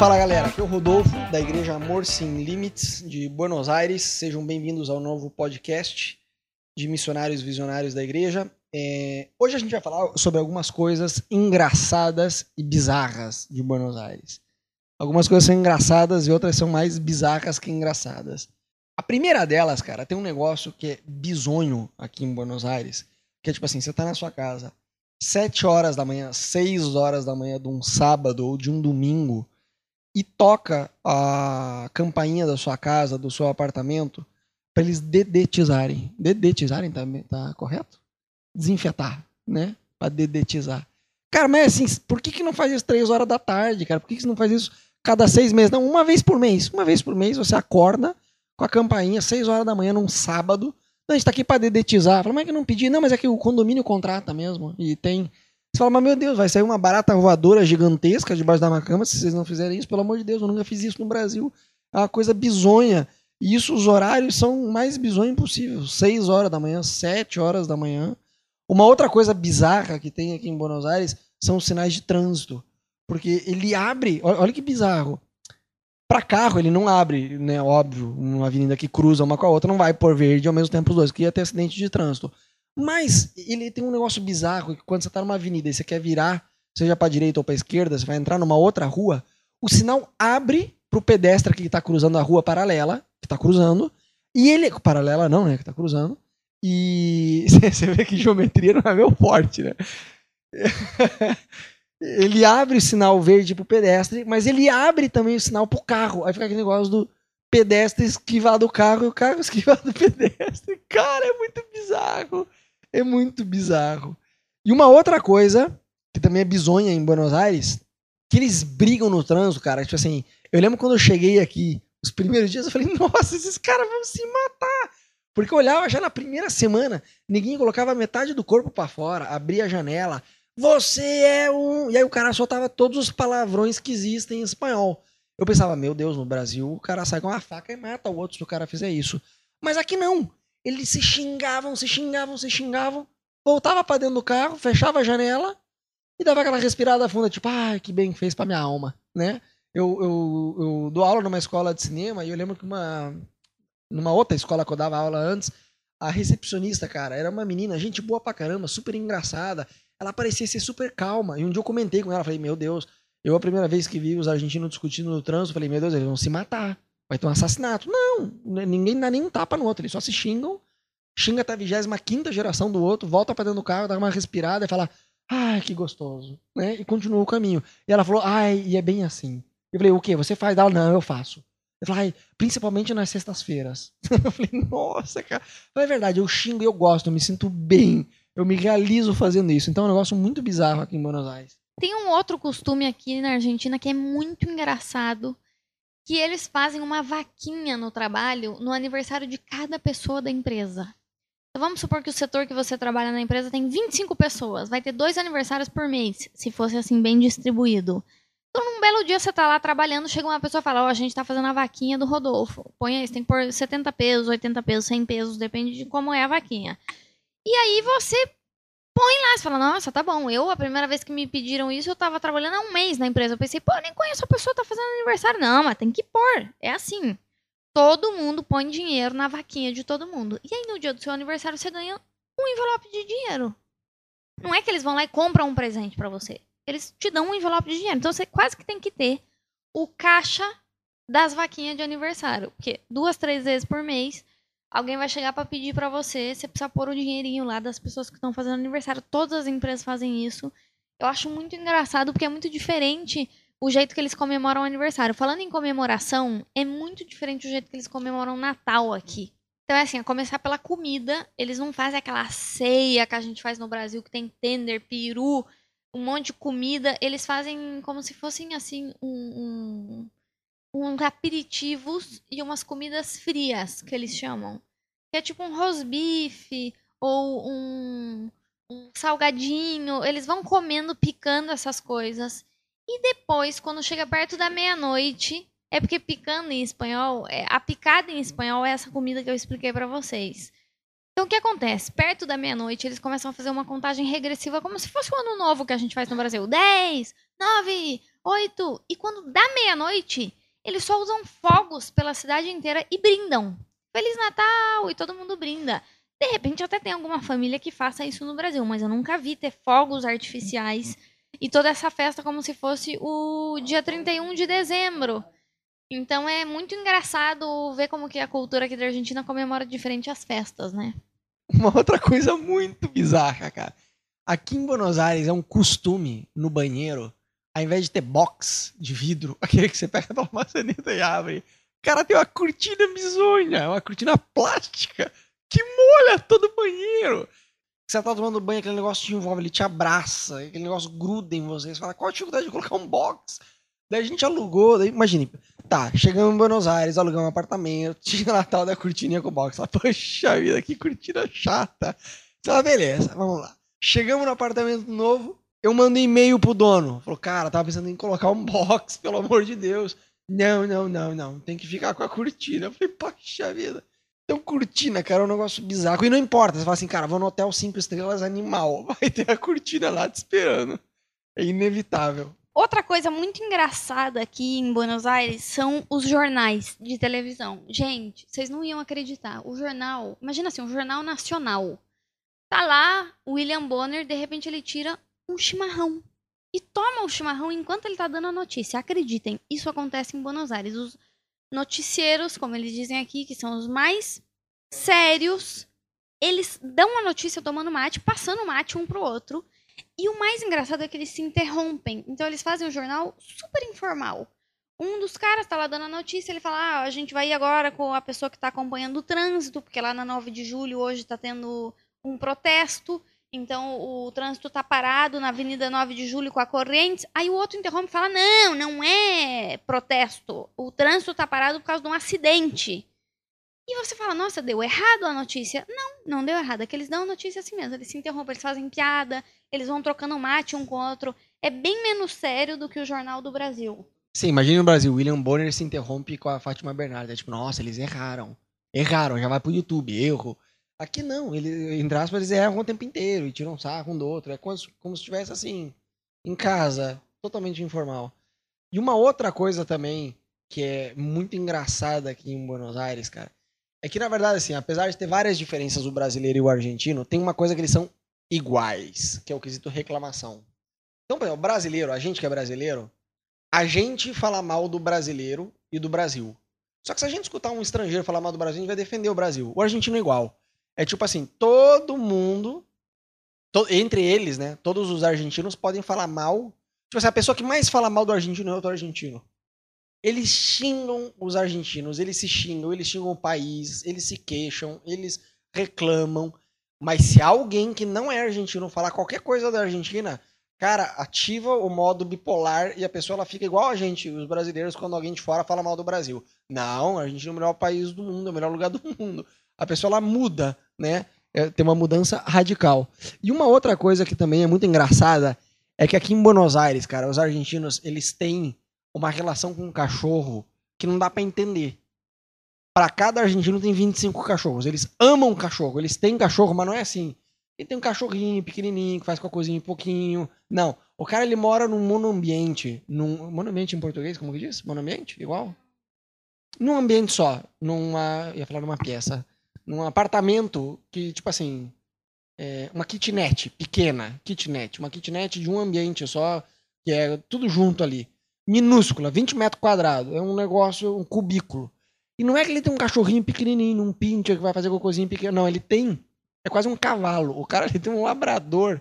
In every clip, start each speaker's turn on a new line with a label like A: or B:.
A: Fala galera, aqui é o Rodolfo da Igreja Amor Sem Limites de Buenos Aires. Sejam bem-vindos ao novo podcast de missionários visionários da igreja. É, hoje a gente vai falar sobre algumas coisas engraçadas e bizarras de Buenos Aires. Algumas coisas são engraçadas e outras são mais bizarras que engraçadas. A primeira delas, cara, tem um negócio que é bizonho aqui em Buenos Aires, que é tipo assim, você tá na sua casa, 7 horas da manhã, 6 horas da manhã de um sábado ou de um domingo, e toca a campainha da sua casa, do seu apartamento, para eles dedetizarem. Dedetizarem tá, tá correto? Desinfetar, né? Para dedetizar. Cara, mas assim, por que, que não faz isso três horas da tarde, cara? Por que, que você não faz isso cada seis meses? Não, uma vez por mês. Uma vez por mês você acorda com a campainha, seis horas da manhã, num sábado. Não, a gente tá aqui para dedetizar. Fala, mas é que não pedi? Não, mas é que o condomínio contrata mesmo. E tem você fala, mas meu Deus, vai sair uma barata voadora gigantesca debaixo da minha cama se vocês não fizerem isso. Pelo amor de Deus, eu nunca fiz isso no Brasil. É uma coisa bizonha. E isso, os horários são mais bizonhos impossível. 6 horas da manhã, 7 horas da manhã. Uma outra coisa bizarra que tem aqui em Buenos Aires são os sinais de trânsito. Porque ele abre, olha que bizarro. Para carro, ele não abre, né? Óbvio, uma avenida que cruza uma com a outra, não vai por verde ao mesmo tempo os dois, que ia ter acidente de trânsito. Mas ele tem um negócio bizarro que quando você está numa avenida e você quer virar, seja para direita ou para esquerda, você vai entrar numa outra rua, o sinal abre para o pedestre que está cruzando a rua paralela, que está cruzando, e ele paralela não, né, que está cruzando. E você vê que geometria não é meu forte, né? ele abre o sinal verde pro pedestre, mas ele abre também o sinal pro carro. Aí fica aquele negócio do pedestre esquivar do carro e o carro esquivar do pedestre. Cara, é muito bizarro. É muito bizarro. E uma outra coisa, que também é bizonha em Buenos Aires, que eles brigam no trânsito, cara. Tipo assim, eu lembro quando eu cheguei aqui, os primeiros dias, eu falei, nossa, esses caras vão se matar. Porque eu olhava já na primeira semana, ninguém colocava metade do corpo para fora, abria a janela. Você é um. E aí o cara soltava todos os palavrões que existem em espanhol. Eu pensava, meu Deus, no Brasil o cara sai com uma faca e mata o outro se o cara fizer isso. Mas aqui não. Eles se xingavam, se xingavam, se xingavam. Voltava para dentro do carro, fechava a janela e dava aquela respirada funda, tipo, ai, ah, que bem fez pra minha alma, né? Eu, eu, eu dou aula numa escola de cinema e eu lembro que uma. Numa outra escola que eu dava aula antes, a recepcionista, cara, era uma menina, gente boa pra caramba, super engraçada. Ela parecia ser super calma. E um dia eu comentei com ela, falei, meu Deus, eu a primeira vez que vi os argentinos discutindo no trânsito, falei, meu Deus, eles vão se matar vai ter um assassinato. Não, ninguém dá nem um tapa no outro, eles só se xingam, xinga até a 25 geração do outro, volta pra dentro do carro, dá uma respirada e fala, ai, que gostoso, né? E continua o caminho. E ela falou, ai, e é bem assim. Eu falei, o quê? Você faz? Ela, não, eu faço. Eu falei, ai, principalmente nas sextas-feiras. eu falei, nossa, cara. é verdade, eu xingo e eu gosto, eu me sinto bem. Eu me realizo fazendo isso. Então é um negócio muito bizarro aqui em Buenos Aires.
B: Tem um outro costume aqui na Argentina que é muito engraçado, que eles fazem uma vaquinha no trabalho no aniversário de cada pessoa da empresa. Então vamos supor que o setor que você trabalha na empresa tem 25 pessoas, vai ter dois aniversários por mês, se fosse assim bem distribuído. Então, num belo dia você tá lá trabalhando, chega uma pessoa e fala: Ó, oh, a gente tá fazendo a vaquinha do Rodolfo. Põe aí, você tem que pôr 70 pesos, 80 pesos, 100 pesos, depende de como é a vaquinha. E aí você põe lá, você fala, nossa, tá bom. Eu, a primeira vez que me pediram isso, eu tava trabalhando há um mês na empresa. Eu pensei, pô, eu nem conheço a pessoa, tá fazendo aniversário. Não, mas tem que pôr. É assim. Todo mundo põe dinheiro na vaquinha de todo mundo. E aí, no dia do seu aniversário, você ganha um envelope de dinheiro. Não é que eles vão lá e compram um presente para você. Eles te dão um envelope de dinheiro. Então, você quase que tem que ter o caixa das vaquinhas de aniversário. Porque duas, três vezes por mês alguém vai chegar para pedir para você, você precisa pôr o dinheirinho lá das pessoas que estão fazendo aniversário. Todas as empresas fazem isso. Eu acho muito engraçado porque é muito diferente o jeito que eles comemoram o aniversário. Falando em comemoração, é muito diferente o jeito que eles comemoram Natal aqui. Então é assim, a começar pela comida, eles não fazem aquela ceia que a gente faz no Brasil, que tem tender, peru, um monte de comida. Eles fazem como se fossem assim um, um uns aperitivos e umas comidas frias, que eles chamam. Que é tipo um rosbife ou um, um salgadinho. Eles vão comendo, picando essas coisas. E depois, quando chega perto da meia-noite, é porque picando em espanhol, é, a picada em espanhol é essa comida que eu expliquei para vocês. Então o que acontece? Perto da meia-noite, eles começam a fazer uma contagem regressiva como se fosse o ano novo que a gente faz no Brasil. 10, 9, oito. E quando dá meia-noite, eles só usam fogos pela cidade inteira e brindam. Feliz Natal! E todo mundo brinda. De repente, até tem alguma família que faça isso no Brasil, mas eu nunca vi ter fogos artificiais e toda essa festa como se fosse o dia 31 de dezembro. Então é muito engraçado ver como que a cultura aqui da Argentina comemora diferente as festas, né?
A: Uma outra coisa muito bizarra, cara. Aqui em Buenos Aires é um costume no banheiro, ao invés de ter box de vidro, aquele que você pega pela maçaneta e abre, cara tem uma cortina bizonha, uma cortina plástica que molha todo o banheiro. Você tá tomando banho, aquele negócio te envolve, ele te abraça, aquele negócio gruda em você. Você fala, qual a dificuldade de colocar um box? Daí a gente alugou, daí, imagine, tá, chegamos em Buenos Aires, alugamos um apartamento, tinha lá tal da cortininha com box. Lá, poxa vida, que cortina chata. Fala, beleza, vamos lá. Chegamos no apartamento novo, eu mando e-mail pro dono. Falou, cara, tava pensando em colocar um box, pelo amor de Deus. Não, não, não, não, tem que ficar com a cortina. Eu falei, poxa vida. Então, cortina, cara, é um negócio bizarro. E não importa, você fala assim, cara, vou no hotel 5 estrelas animal. Vai ter a cortina lá te esperando. É inevitável.
B: Outra coisa muito engraçada aqui em Buenos Aires são os jornais de televisão. Gente, vocês não iam acreditar. O jornal, imagina assim, um jornal nacional. Tá lá, William Bonner, de repente ele tira um chimarrão. E toma o chimarrão enquanto ele tá dando a notícia. Acreditem, isso acontece em Buenos Aires. Os noticieiros, como eles dizem aqui, que são os mais sérios, eles dão a notícia tomando mate, passando mate um pro outro. E o mais engraçado é que eles se interrompem. Então eles fazem um jornal super informal. Um dos caras tá lá dando a notícia, ele fala: ah, a gente vai ir agora com a pessoa que tá acompanhando o trânsito, porque lá na 9 de julho hoje tá tendo um protesto. Então o trânsito tá parado na Avenida 9 de Julho com a corrente. Aí o outro interrompe e fala: não, não é protesto. O trânsito tá parado por causa de um acidente. E você fala, nossa, deu errado a notícia. Não, não deu errado. É que eles dão a notícia assim mesmo. Eles se interrompem, eles fazem piada, eles vão trocando mate um com o outro. É bem menos sério do que o Jornal do Brasil.
A: Sim, imagine no Brasil, William Bonner se interrompe com a Fátima Bernardes. É tipo, nossa, eles erraram. Erraram, já vai pro YouTube, erro. Aqui não, ele, entre aspas, eles erram o tempo inteiro e tiram sarro um do outro. É como, como se estivesse assim, em casa, totalmente informal. E uma outra coisa também que é muito engraçada aqui em Buenos Aires, cara, é que, na verdade, assim, apesar de ter várias diferenças o brasileiro e o argentino, tem uma coisa que eles são iguais, que é o quesito reclamação. Então, por exemplo, o brasileiro, a gente que é brasileiro, a gente fala mal do brasileiro e do Brasil. Só que se a gente escutar um estrangeiro falar mal do Brasil, a gente vai defender o Brasil. O argentino é igual. É tipo assim, todo mundo, to, entre eles, né, todos os argentinos podem falar mal. Tipo assim, a pessoa que mais fala mal do argentino é outro argentino. Eles xingam os argentinos, eles se xingam, eles xingam o país, eles se queixam, eles reclamam. Mas se alguém que não é argentino falar qualquer coisa da Argentina, cara, ativa o modo bipolar e a pessoa ela fica igual a gente, os brasileiros, quando alguém de fora fala mal do Brasil. Não, a Argentina é o melhor país do mundo, é o melhor lugar do mundo. A pessoa ela muda, né? É, tem uma mudança radical. E uma outra coisa que também é muito engraçada é que aqui em Buenos Aires, cara, os argentinos, eles têm uma relação com um cachorro que não dá para entender. Para cada argentino tem 25 cachorros. Eles amam cachorro. Eles têm cachorro, mas não é assim. Ele tem um cachorrinho pequenininho que faz cocôzinho pouquinho. Não. O cara ele mora num monoambiente. Num monoambiente em português, como que diz? Monoambiente? Igual? Num ambiente só. Numa. ia falar numa peça. Num apartamento que, tipo assim. É uma kitnet pequena. Kitnet. Uma kitnet de um ambiente só. Que é tudo junto ali minúscula, 20 metros quadrados. É um negócio, um cubículo. E não é que ele tem um cachorrinho pequenininho, um pincher que vai fazer cocôzinho pequeno. Não, ele tem. É quase um cavalo. O cara ele tem um labrador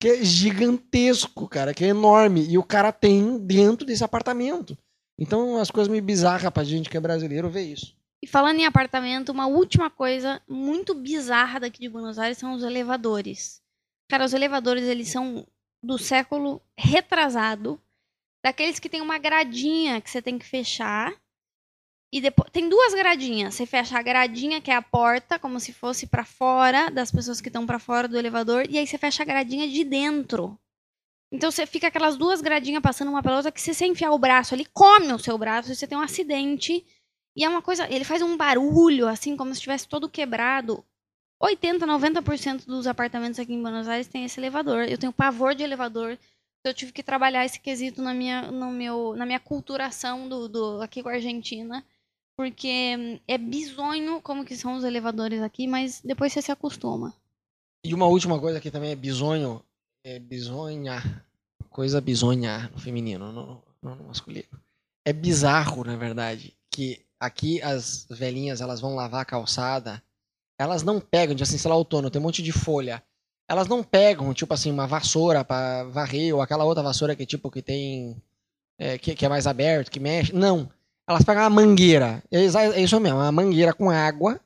A: que é gigantesco, cara, que é enorme. E o cara tem dentro desse apartamento. Então, as coisas meio bizarras pra gente que é brasileiro ver isso.
B: Falando em apartamento, uma última coisa muito bizarra daqui de Buenos Aires são os elevadores. Cara, os elevadores, eles são do século retrasado daqueles que tem uma gradinha que você tem que fechar. E depois tem duas gradinhas. Você fecha a gradinha, que é a porta, como se fosse para fora das pessoas que estão para fora do elevador, e aí você fecha a gradinha de dentro. Então você fica aquelas duas gradinhas passando uma pela outra que se você enfiar o braço ali, come o seu braço, e você tem um acidente. E é uma coisa, ele faz um barulho assim como se estivesse todo quebrado. 80, 90% dos apartamentos aqui em Buenos Aires tem esse elevador. Eu tenho pavor de elevador eu tive que trabalhar esse quesito na minha, no meu, na minha culturação do, do, aqui com a Argentina. Porque é bizonho como que são os elevadores aqui, mas depois você se acostuma.
A: E uma última coisa que também é bizonho, é bizonha, coisa bizonha no feminino, no, no, no masculino. É bizarro, na verdade, que aqui as velhinhas, elas vão lavar a calçada, elas não pegam, de assim, sei lá, outono, tem um monte de folha. Elas não pegam, tipo assim, uma vassoura para varrer, ou aquela outra vassoura que, tipo, que tem. É, que, que, é mais aberto, que mexe. Não. Elas pegam uma mangueira. É, é isso mesmo, uma mangueira com água.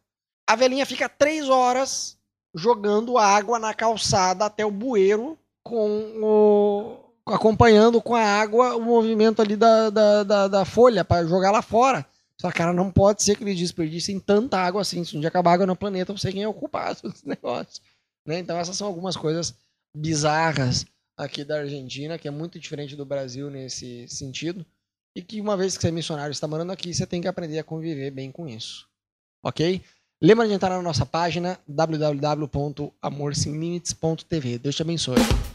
A: A velhinha fica três horas jogando água na calçada até o bueiro, com o, acompanhando com a água o movimento ali da, da, da, da folha para jogar lá fora. Só cara, não pode ser que eles desperdicem tanta água assim. Se um dia acabar água no planeta, eu sei quem é o culpado desse negócio. Né? Então essas são algumas coisas bizarras aqui da Argentina, que é muito diferente do Brasil nesse sentido. E que uma vez que você é missionário e está morando aqui, você tem que aprender a conviver bem com isso. Ok? Lembra de entrar na nossa página www.amorsemlimites.tv. Deus te abençoe.